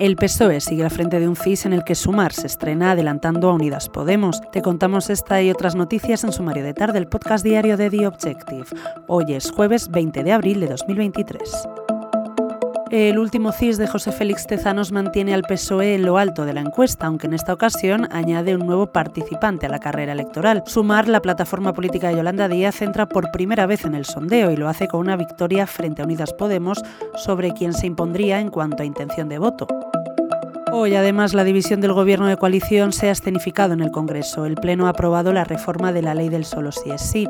El PSOE sigue al frente de un CIS en el que Sumar se estrena adelantando a Unidas Podemos. Te contamos esta y otras noticias en Sumario de Tarde, el podcast diario de The Objective. Hoy es jueves 20 de abril de 2023. El último CIS de José Félix Tezanos mantiene al PSOE en lo alto de la encuesta, aunque en esta ocasión añade un nuevo participante a la carrera electoral. Sumar, la plataforma política de Yolanda Díaz, entra por primera vez en el sondeo y lo hace con una victoria frente a Unidas Podemos sobre quien se impondría en cuanto a intención de voto. Hoy, además, la división del Gobierno de coalición se ha escenificado en el Congreso. El Pleno ha aprobado la reforma de la ley del solo si es sí.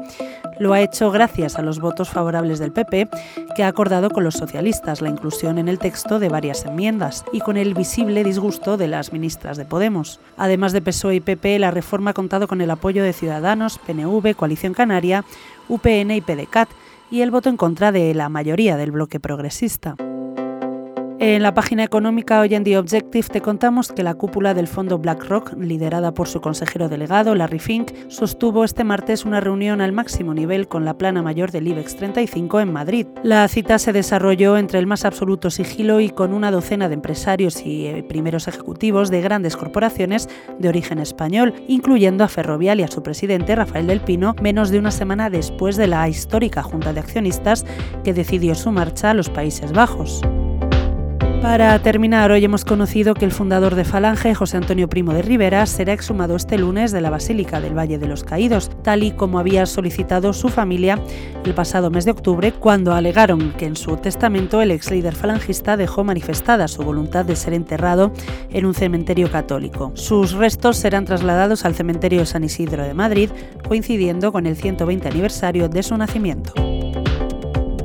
Lo ha hecho gracias a los votos favorables del PP, que ha acordado con los socialistas la inclusión en el texto de varias enmiendas y con el visible disgusto de las ministras de Podemos. Además de PSOE y PP, la reforma ha contado con el apoyo de Ciudadanos, PNV, Coalición Canaria, UPN y PDCAT y el voto en contra de la mayoría del bloque progresista. En la página económica hoy en The Objective te contamos que la cúpula del fondo BlackRock, liderada por su consejero delegado Larry Fink, sostuvo este martes una reunión al máximo nivel con la plana mayor del IBEX 35 en Madrid. La cita se desarrolló entre el más absoluto sigilo y con una docena de empresarios y eh, primeros ejecutivos de grandes corporaciones de origen español, incluyendo a Ferrovial y a su presidente Rafael del Pino, menos de una semana después de la histórica Junta de Accionistas que decidió su marcha a los Países Bajos. Para terminar, hoy hemos conocido que el fundador de Falange, José Antonio Primo de Rivera, será exhumado este lunes de la Basílica del Valle de los Caídos, tal y como había solicitado su familia el pasado mes de octubre, cuando alegaron que en su testamento el ex líder falangista dejó manifestada su voluntad de ser enterrado en un cementerio católico. Sus restos serán trasladados al cementerio San Isidro de Madrid, coincidiendo con el 120 aniversario de su nacimiento.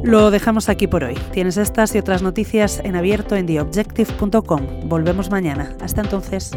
Lo dejamos aquí por hoy. Tienes estas y otras noticias en abierto en theobjective.com. Volvemos mañana. Hasta entonces.